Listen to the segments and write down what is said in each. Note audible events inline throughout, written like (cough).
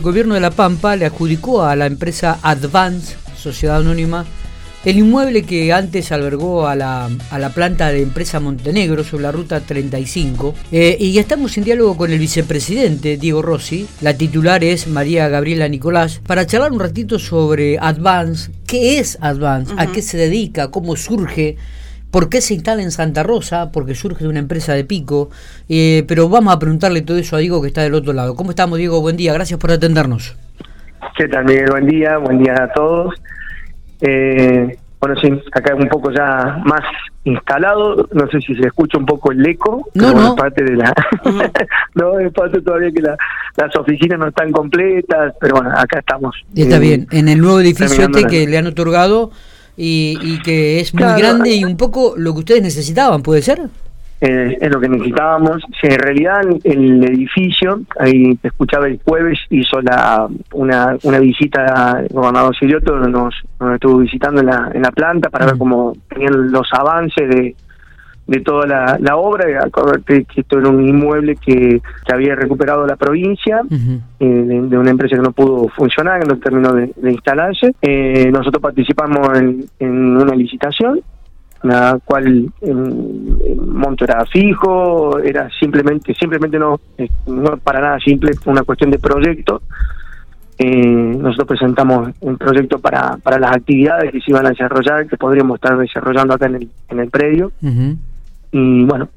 El gobierno de La Pampa le adjudicó a la empresa Advance, sociedad anónima, el inmueble que antes albergó a la, a la planta de empresa Montenegro sobre la ruta 35. Eh, y estamos en diálogo con el vicepresidente Diego Rossi, la titular es María Gabriela Nicolás, para charlar un ratito sobre Advance, qué es Advance, a qué se dedica, cómo surge. ¿Por qué se instala en Santa Rosa? Porque surge de una empresa de pico. Eh, pero vamos a preguntarle todo eso a Diego que está del otro lado. ¿Cómo estamos, Diego? Buen día, gracias por atendernos. ¿Qué tal, Miguel? Buen día, buen día a todos. Eh, bueno, sí, acá un poco ya más instalado, no sé si se escucha un poco el eco, no, no. es parte de la... (laughs) no, es parte todavía que las oficinas no están completas, pero bueno, acá estamos. Está bien, en el nuevo edificio este que le han otorgado y, que es muy grande y un poco lo que ustedes necesitaban, ¿puede ser? Eh, es lo que necesitábamos. en realidad el edificio, ahí te escuchaba el jueves, hizo la una, una visita al gobernador Silioto, nos, nos estuvo visitando en la, en la planta para ver cómo tenían los avances de, de toda la, la obra. Acordate que esto era un inmueble que, que había recuperado la provincia eh, de, una empresa que no pudo funcionar, que no terminó de, instalarse. Eh, nosotros participamos en, en una licitación la cual el, monto era fijo, era simplemente, simplemente no, eh, no para nada simple, fue una cuestión de proyecto. Eh, nosotros presentamos un proyecto para, para las actividades que se iban a desarrollar, que podríamos estar desarrollando acá en el, en el predio. Y bueno,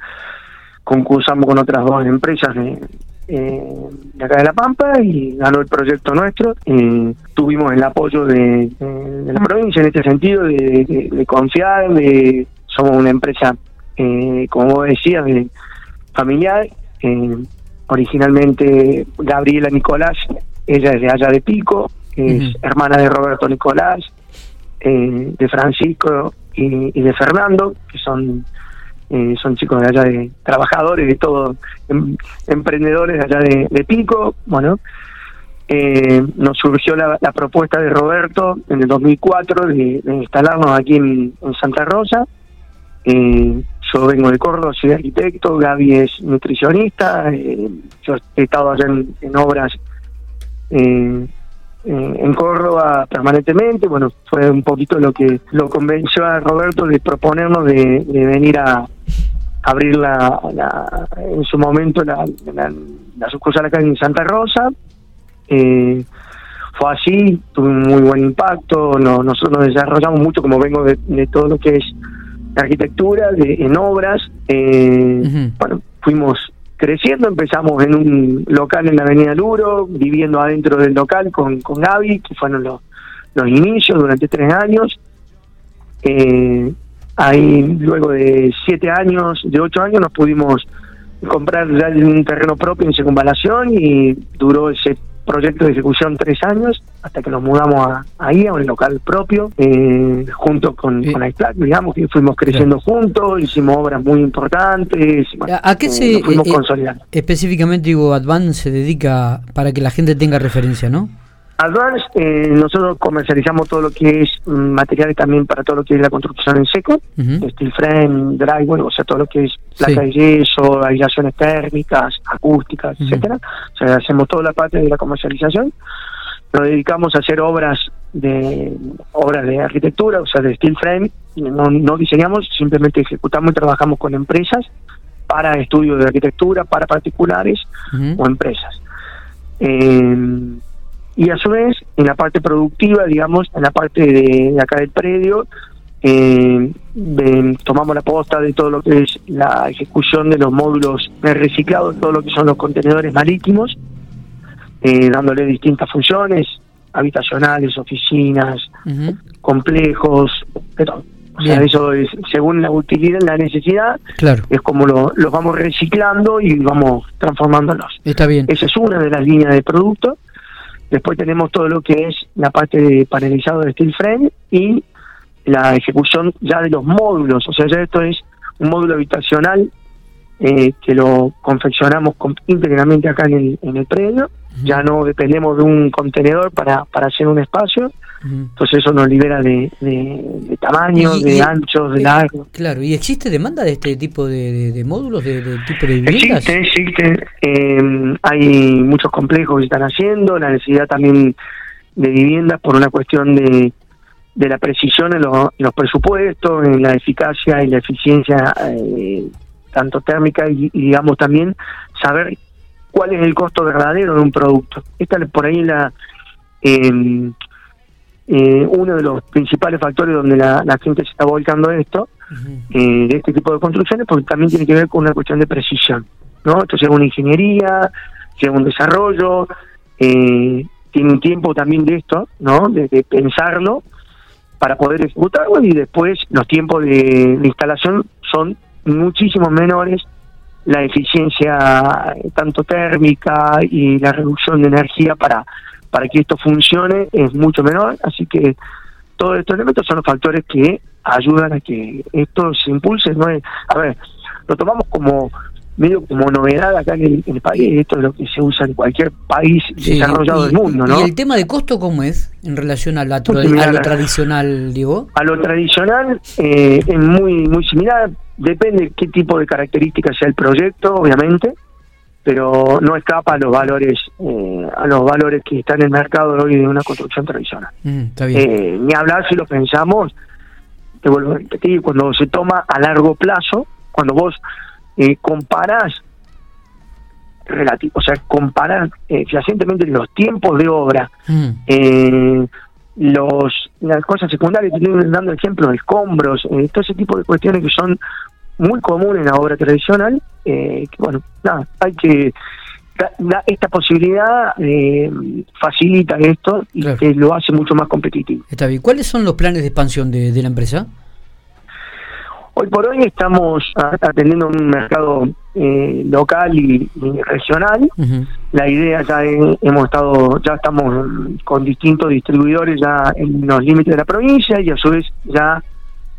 concursamos con otras dos empresas de, eh, de acá de La Pampa y ganó el proyecto nuestro. Eh, tuvimos el apoyo de, la provincia en este sentido, de, confiar, de somos una empresa, eh, como vos decías, de, familiar. Eh, originalmente Gabriela Nicolás, ella es de allá de Pico, es hermana de Roberto Nicolás, de Francisco y de Fernando, que son eh, son chicos de allá de trabajadores, de todo, em, emprendedores de allá de, Pico. Bueno, eh, nos surgió la, propuesta de Roberto en el 2004 de, instalarnos aquí en, Santa Rosa. Eh, yo vengo de Córdoba, soy arquitecto, Gaby es nutricionista, yo he estado allá en, obras en Córdoba permanentemente. Bueno, fue un poquito lo que lo convenció a Roberto de proponernos de venir a, abrir la, en su momento la, la, sucursal acá en Santa Rosa. Eh, fue así, tuvo un muy buen impacto. No, nosotros nos desarrollamos mucho, como vengo de, todo lo que es arquitectura, de, en obras. Eh, Bueno, fuimos creciendo, empezamos en un local en la Avenida Luro, viviendo adentro del local con, con Gaby, que fueron los, los inicios durante tres años. Eh, Ahí, luego de siete años, de ocho años, nos pudimos comprar ya un terreno propio en circunvalación y duró ese proyecto de ejecución tres años hasta que nos mudamos a, ahí, a un local propio, eh, junto con, con IPLAC, digamos, que fuimos creciendo juntos, hicimos obras muy importantes. ¿A, qué se eh, fuimos eh, específicamente digo Advance se dedica para que la gente tenga referencia, no? Advance, eh, nosotros comercializamos todo lo que es materiales también para todo lo que es la construcción en seco, steel frame, dry, bueno, o sea, todo lo que es placa de yeso, aislaciones térmicas, acústicas, etcétera. O sea, hacemos toda la parte de la comercialización. Nos dedicamos a hacer obras de obras de arquitectura, o sea, de steel frame. No, no diseñamos, simplemente ejecutamos y trabajamos con empresas para estudios de arquitectura, para particulares o empresas. Eh, y a su vez en la parte productiva, digamos, en la parte de, acá del predio, eh, tomamos la posta de todo lo que es la ejecución de los módulos reciclados, todo lo que son los contenedores marítimos, eh, dándole distintas funciones, habitacionales, oficinas, complejos, pero o sea, eso es según la utilidad, la necesidad, claro. es como lo, los vamos reciclando y vamos transformándolos. Está bien. Esa es una de las líneas de producto. Después tenemos todo lo que es la parte de panelizado de steel frame y la ejecución ya de los módulos. O sea, ya esto es un módulo habitacional eh, que lo confeccionamos íntegramente acá en el, en el predio. Ya no dependemos de un contenedor para, para hacer un espacio. Entonces eso nos libera de, de, tamaño, de ancho, de largo. Claro, ¿y existe demanda de este tipo de, módulos, de, tipo de viviendas? Existe, existe. Eh, hay muchos complejos que están haciendo, la necesidad también de viviendas por una cuestión de, de la precisión en, los presupuestos, en la eficacia y la eficiencia eh, tanto térmica y, digamos también saber cuál es el costo verdadero de un producto. Esta por ahí la eh, eh, uno de los principales factores donde la, gente se está volcando esto, eh, de este tipo de construcciones, porque también tiene que ver con una cuestión de precisión. ¿no? Esto lleva una ingeniería, lleva un desarrollo, eh, tiene un tiempo también de esto, ¿no? de, pensarlo para poder ejecutarlo y después los tiempos de, de instalación son muchísimo menores la eficiencia tanto térmica y la reducción de energía para para que esto funcione es mucho menor, así que todos estos elementos son los factores que ayudan a que esto se impulse. No es, a ver, lo tomamos como medio como novedad acá en el, país, esto es lo que se usa en cualquier país desarrollado del mundo, ¿no? ¿Y el tema de costo cómo es en relación a, la, a lo tradicional, digo? A lo tradicional eh, es muy muy similar, depende qué tipo de características sea el proyecto, obviamente, pero no escapa a los valores eh, a los valores que están en el mercado hoy de una construcción tradicional. Mm, eh, ni hablar si lo pensamos, te vuelvo a repetir, cuando se toma a largo plazo, cuando vos eh, comparás relativo, o sea, comparar eh, fehacientemente los tiempos de obra, mm. eh, los las cosas secundarias, estoy dando ejemplos, escombros, todo ese tipo de cuestiones que son muy común en la obra tradicional, eh, que bueno, nada, hay que esta posibilidad eh, facilita esto y que lo hace mucho más competitivo. Está bien. ¿Cuáles son los planes de expansión de, la empresa? Hoy por hoy estamos atendiendo un mercado eh, local y, regional. La idea ya hemos estado, ya estamos con distintos distribuidores ya en los límites de la provincia y a su vez ya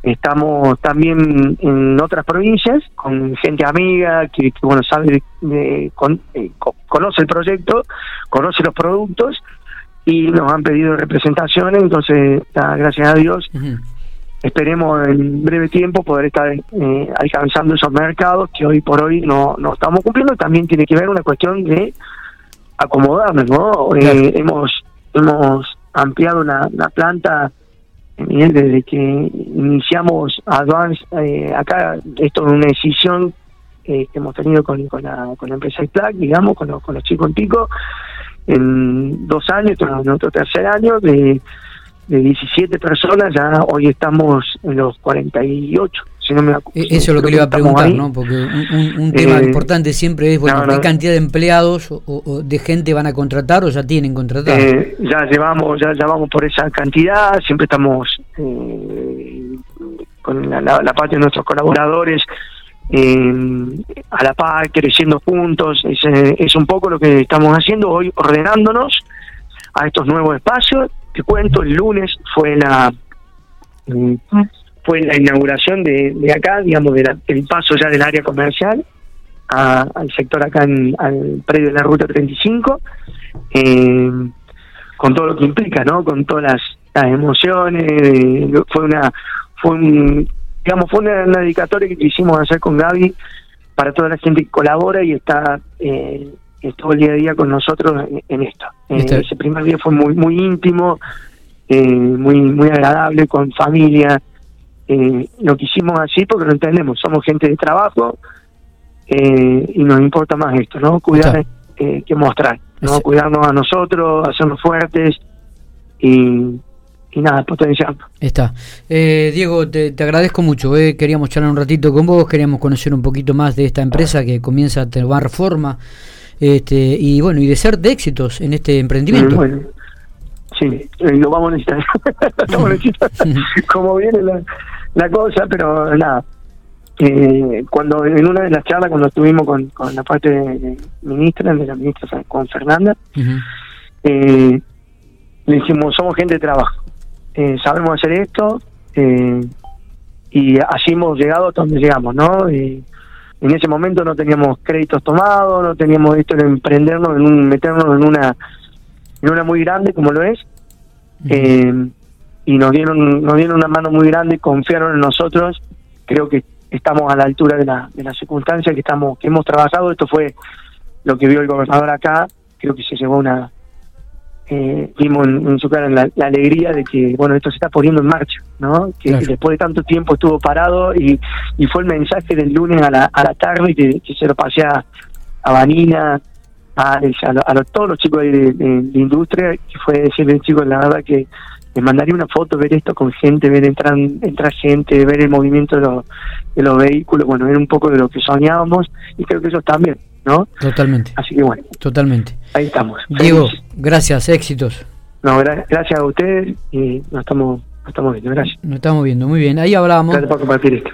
Estamos también en otras provincias con gente amiga que, bueno sabe, eh, conoce el proyecto, conoce los productos y nos han pedido representaciones. Entonces, gracias a Dios, esperemos en breve tiempo poder estar eh, alcanzando esos mercados que hoy por hoy no, no estamos cumpliendo. También tiene que ver una cuestión de acomodarnos, ¿no? Eh, hemos hemos ampliado la planta desde que iniciamos Advance, eh, acá esto es una decisión eh, que hemos tenido con, con, la, con la empresa IPLAC, digamos, con, con los chicos en pico, en dos años, en otro tercer año, de, de 17 personas, ya hoy estamos en los 48. E-, eso es lo que le iba a preguntar, ¿no? Porque un, tema eh, importante siempre es, bueno, ¿qué cantidad de empleados o, de gente van a contratar o ya tienen contratado? Eh, ya llevamos ya, ya vamos por esa cantidad, siempre estamos eh, con la, parte de nuestros colaboradores a la par, creciendo juntos, es, es un poco lo que estamos haciendo hoy, ordenándonos a estos nuevos espacios. Te cuento, el lunes fue la fue la inauguración de, acá, digamos, del paso ya del área comercial al sector acá, en, al predio de la Ruta 35, eh, con todo lo que implica, ¿no? Con todas las, emociones, fue una, fue un, digamos, fue una, dedicatoria que quisimos hacer con Gaby para toda la gente que colabora y está eh, estuvo el día a día con nosotros en, esto. Eh, ese primer día fue muy muy íntimo, eh, muy muy agradable con familia, eh, lo quisimos así porque lo entendemos, somos gente de trabajo eh, y nos importa más esto, ¿no? Cuidar eh, que mostrar, ¿no? Cuidarnos a nosotros, hacernos fuertes y, y nada, potenciando. Está. Eh, Diego, te, agradezco mucho. Eh. Queríamos charlar un ratito con vos, queríamos conocer un poquito más de esta empresa que comienza a tomar forma este, y bueno, y de ser de éxitos en este emprendimiento. bueno, sí, lo vamos a necesitar. (laughs) vamos a necesitar. (laughs) Como viene la la cosa, pero nada. Eh, cuando en una de las charlas, cuando estuvimos con, con la parte de, ministra, de la ministra con Fernanda, eh, le dijimos, somos gente de trabajo, eh, sabemos hacer esto, y así hemos llegado hasta donde llegamos, ¿no? En ese momento no teníamos créditos tomados, no teníamos esto de emprendernos, en un, meternos en una, en una muy grande como lo es. Eh, y nos dieron, nos dieron una mano muy grande, confiaron en nosotros. Creo que estamos a la altura de la, de la circunstancia que estamos, que hemos trabajado. Esto fue lo que vio el gobernador acá. Creo que se llevó una, eh, vimos en, su cara la, alegría de que bueno esto se está poniendo en marcha no que, después de tanto tiempo estuvo parado y, y fue el mensaje del lunes a la, a la tarde que, se lo pasé a, Vanina a, a, todos los chicos de, de, industria que fue decirle chicos la verdad que les mandaría una foto ver esto con gente ver entrar entrar gente ver el movimiento de los, de los vehículos bueno ver un poco de lo que soñábamos y creo que eso también ¿no? Totalmente. Así que bueno. Totalmente. Ahí estamos. Diego, gracias, éxitos. No, gracias a ustedes y nos estamos, nos estamos viendo, gracias. Nos estamos viendo, muy bien. Ahí hablábamos. Gracias por compartir esto.